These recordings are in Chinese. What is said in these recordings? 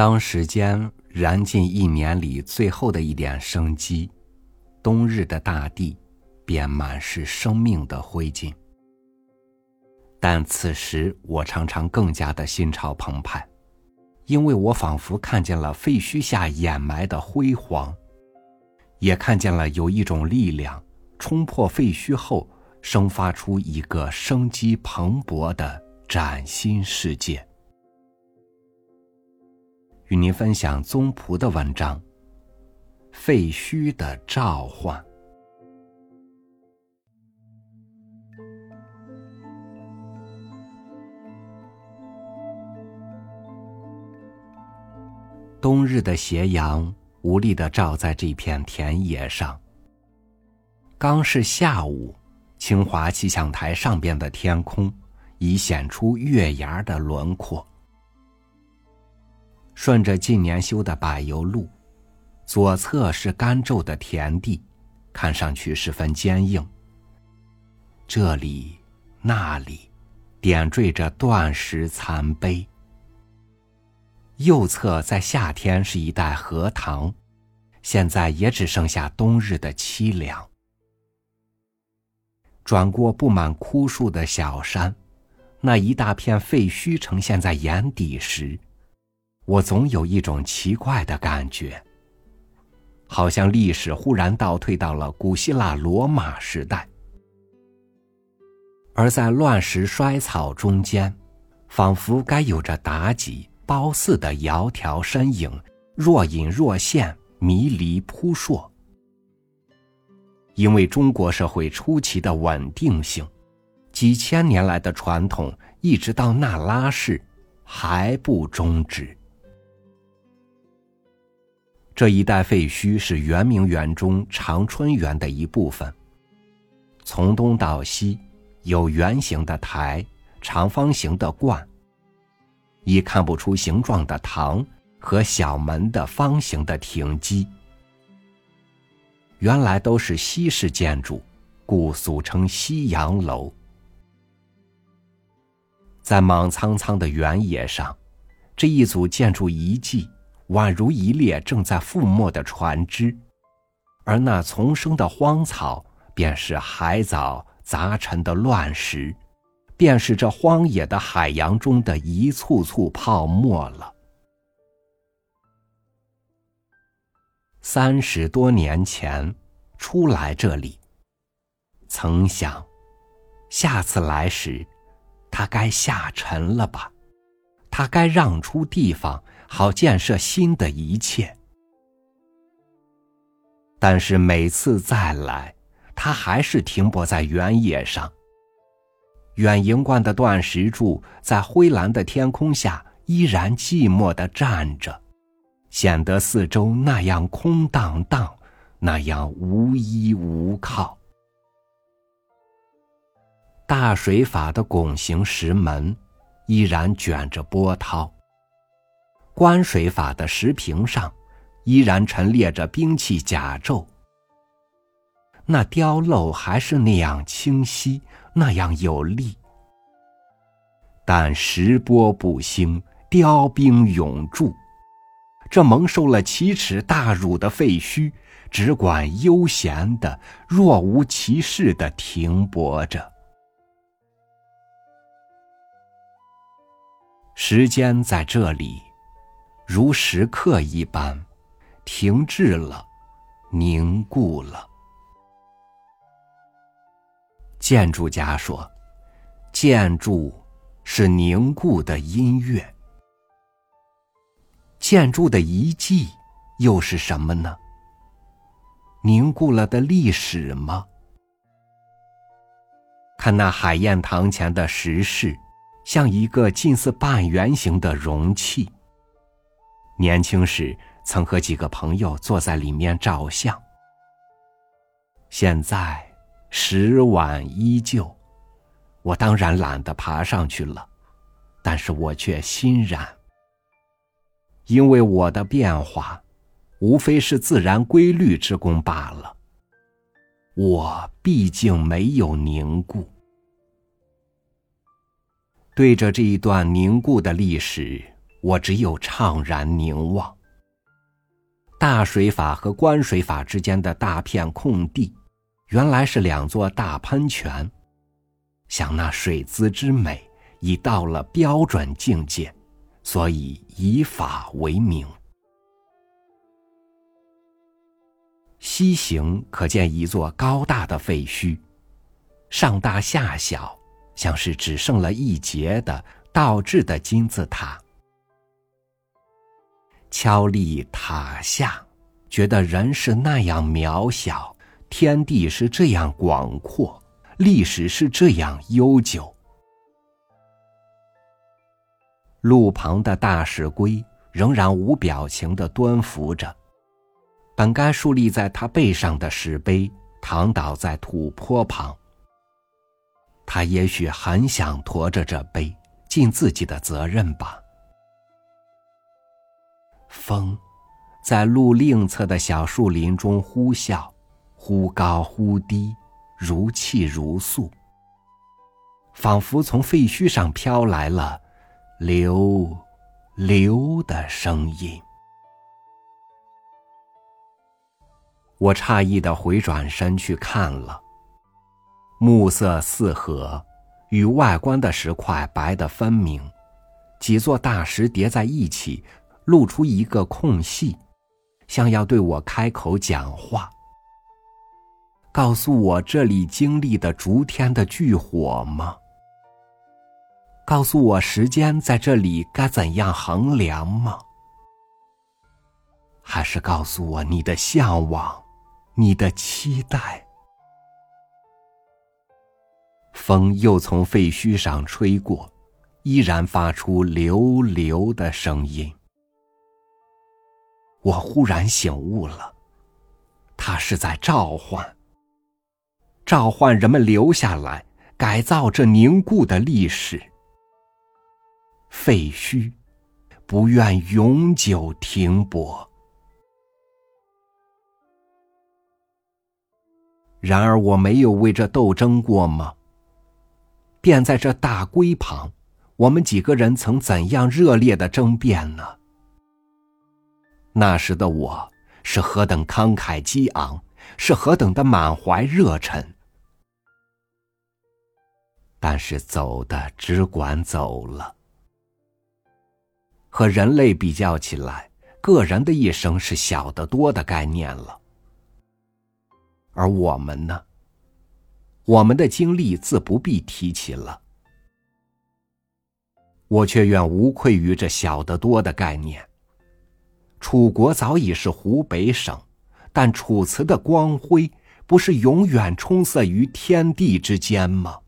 当时间燃尽一年里最后的一点生机，冬日的大地便满是生命的灰烬。但此时我常常更加的心潮澎湃，因为我仿佛看见了废墟下掩埋的辉煌，也看见了有一种力量冲破废墟后，生发出一个生机蓬勃的崭新世界。与您分享宗璞的文章《废墟的召唤》。冬日的斜阳无力的照在这片田野上。刚是下午，清华气象台上边的天空已显出月牙的轮廓。顺着近年修的柏油路，左侧是干皱的田地，看上去十分坚硬。这里、那里，点缀着断石残碑。右侧在夏天是一带荷塘，现在也只剩下冬日的凄凉。转过布满枯树的小山，那一大片废墟呈现在眼底时。我总有一种奇怪的感觉，好像历史忽然倒退到了古希腊罗马时代，而在乱石衰草中间，仿佛该有着妲己、褒姒的窈窕身影，若隐若现，迷离扑朔。因为中国社会出奇的稳定性，几千年来的传统，一直到那拉氏，还不终止。这一带废墟是圆明园中长春园的一部分。从东到西，有圆形的台、长方形的冠、已看不出形状的堂和小门的方形的亭基。原来都是西式建筑，故俗称西洋楼。在莽苍苍的原野上，这一组建筑遗迹。宛如一列正在覆没的船只，而那丛生的荒草，便是海藻杂陈的乱石，便是这荒野的海洋中的一簇簇泡沫了。三十多年前，初来这里，曾想，下次来时，它该下沉了吧？它该让出地方。好建设新的一切，但是每次再来，它还是停泊在原野上。远迎观的断石柱在灰蓝的天空下依然寂寞的站着，显得四周那样空荡荡，那样无依无靠。大水法的拱形石门依然卷着波涛。观水法的石屏上，依然陈列着兵器甲胄。那雕镂还是那样清晰，那样有力。但石波不兴，雕兵永驻。这蒙受了奇耻大辱的废墟，只管悠闲的、若无其事的停泊着。时间在这里。如石刻一般，停滞了，凝固了。建筑家说：“建筑是凝固的音乐。”建筑的遗迹又是什么呢？凝固了的历史吗？看那海晏堂前的石室，像一个近似半圆形的容器。年轻时曾和几个朋友坐在里面照相。现在石碗依旧，我当然懒得爬上去了，但是我却欣然，因为我的变化，无非是自然规律之功罢了。我毕竟没有凝固。对着这一段凝固的历史。我只有怅然凝望。大水法和观水法之间的大片空地，原来是两座大喷泉。想那水姿之美，已到了标准境界，所以以法为名。西行可见一座高大的废墟，上大下小，像是只剩了一截的倒置的金字塔。敲立塔下，觉得人是那样渺小，天地是这样广阔，历史是这样悠久。路旁的大石龟仍然无表情的蹲伏着。本该竖立在他背上的石碑躺倒在土坡旁。他也许很想驮着这碑，尽自己的责任吧。风，在路另侧的小树林中呼啸，忽高忽低，如泣如诉，仿佛从废墟上飘来了“流，流”的声音。我诧异的回转身去看了，暮色四合，与外观的石块白得分明，几座大石叠在一起，露出一个空隙，像要对我开口讲话，告诉我这里经历的逐天的巨火吗？告诉我时间在这里该怎样衡量吗？还是告诉我你的向往？你的期待，风又从废墟上吹过，依然发出流流的声音。我忽然醒悟了，他是在召唤，召唤人们留下来，改造这凝固的历史。废墟，不愿永久停泊。然而我没有为这斗争过吗？便在这大龟旁，我们几个人曾怎样热烈的争辩呢？那时的我是何等慷慨激昂，是何等的满怀热忱。但是走的只管走了。和人类比较起来，个人的一生是小得多的概念了。而我们呢？我们的经历自不必提起了。我却愿无愧于这小得多的概念。楚国早已是湖北省，但楚辞的光辉不是永远充塞于天地之间吗？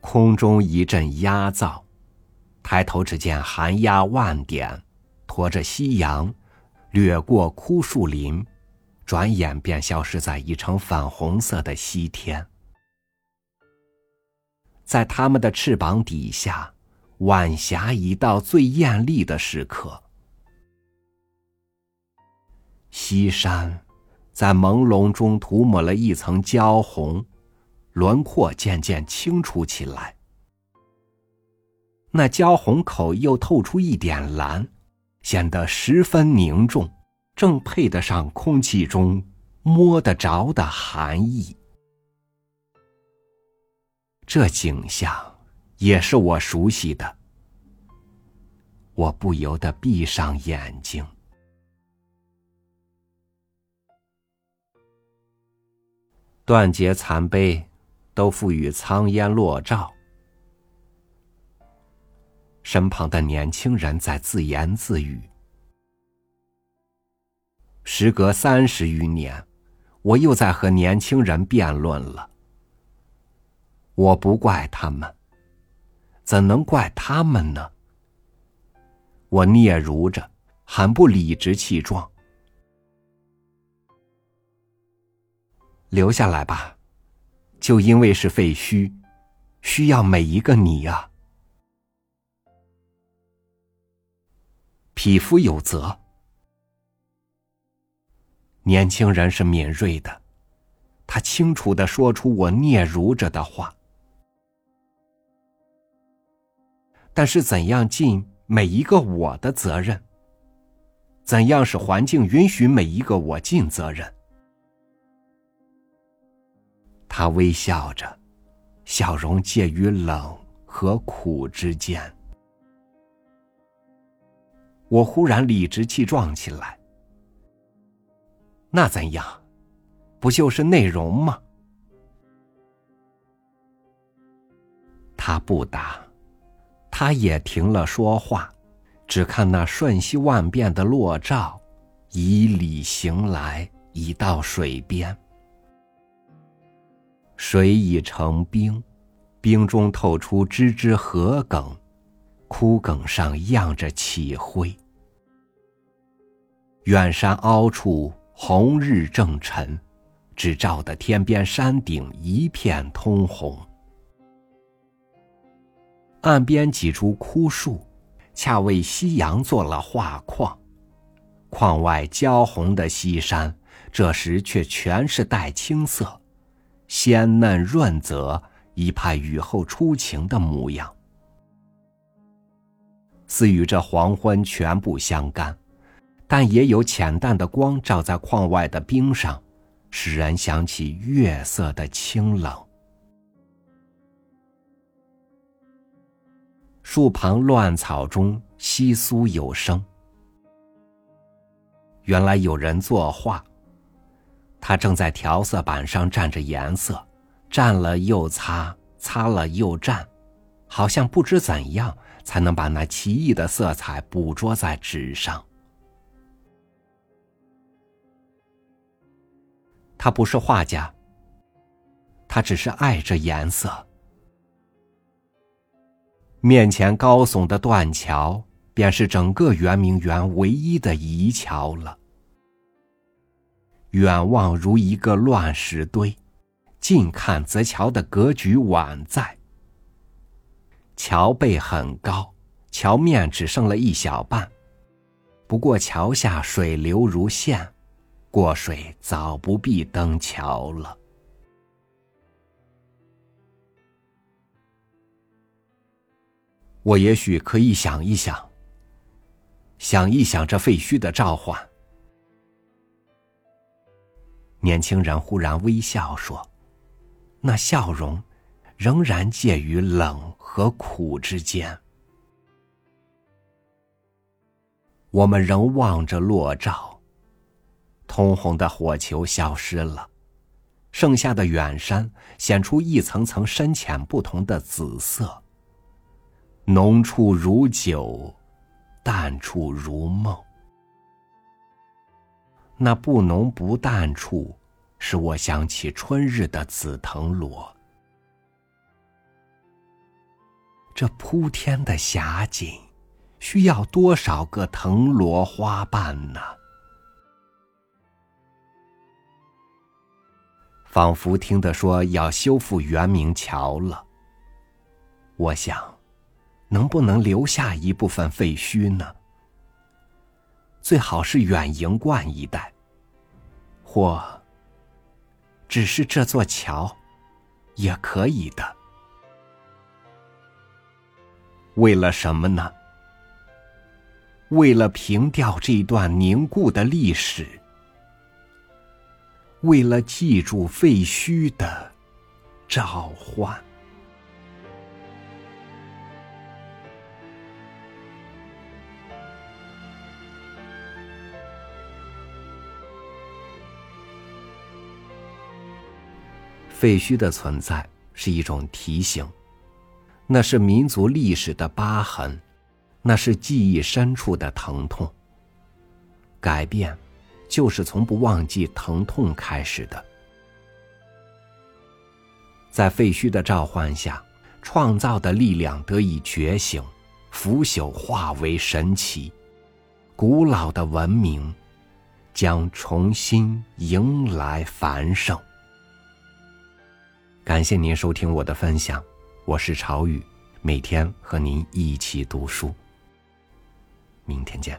空中一阵鸦噪，抬头只见寒鸦万点。驮着夕阳，掠过枯树林，转眼便消失在一层粉红色的西天。在它们的翅膀底下，晚霞已到最艳丽的时刻。西山在朦胧中涂抹了一层焦红，轮廓渐渐清楚起来。那焦红口又透出一点蓝。显得十分凝重，正配得上空气中摸得着的寒意。这景象也是我熟悉的，我不由得闭上眼睛。断节残碑都付与苍烟落照。身旁的年轻人在自言自语。时隔三十余年，我又在和年轻人辩论了。我不怪他们，怎能怪他们呢？我嗫嚅着，很不理直气壮。留下来吧，就因为是废墟，需要每一个你呀。匹夫有责。年轻人是敏锐的，他清楚的说出我嗫嚅着的话。但是怎样尽每一个我的责任？怎样使环境允许每一个我尽责任？他微笑着，笑容介于冷和苦之间。我忽然理直气壮起来。那怎样？不就是内容吗？他不答，他也停了说话。只看那瞬息万变的落照，以礼行来，已到水边。水已成冰，冰中透出枝枝禾梗，枯梗上漾着起灰。远山凹处，红日正沉，只照得天边山顶一片通红。岸边几株枯树。恰为夕阳做了画框，框外焦红的西山，这时却全是带青色，鲜嫩润泽，一派雨后初晴的模样，似与这黄昏全部相干，但也有浅淡的光照在框外的冰上，使人想起月色的清冷。树旁乱草中稀疏有声，原来有人作画。他正在调色板上蘸着颜色，蘸了又擦，擦了又蘸，好像不知怎样才能把那奇异的色彩捕捉在纸上。他不是画家，他只是爱这颜色。面前高耸的断桥，便是整个圆明园唯一的遗桥了。远望如一个乱石堆，近看则桥的格局宛在。桥背很高，桥面只剩了一小半，不过桥下水流如线，过水早不必登桥了。我也许可以想一想，想一想这废墟的召唤。年轻人忽然微笑说：“那笑容，仍然介于冷和苦之间。”我们仍望着落照，通红的火球消失了，剩下的远山显出一层层深浅不同的紫色。浓处如酒，淡处如梦。那不浓不淡处，使我想起春日的紫藤萝。这铺天的霞景，需要多少个藤萝花瓣呢？仿佛听得说要修复圆明桥了。我想。能不能留下一部分废墟呢？最好是远营观一带，或只是这座桥，也可以的。为了什么呢？为了平掉这段凝固的历史，为了记住废墟的召唤。废墟的存在是一种提醒，那是民族历史的疤痕，那是记忆深处的疼痛。改变，就是从不忘记疼痛开始的。在废墟的召唤下，创造的力量得以觉醒，腐朽化为神奇，古老的文明将重新迎来繁盛。感谢您收听我的分享，我是朝雨，每天和您一起读书。明天见。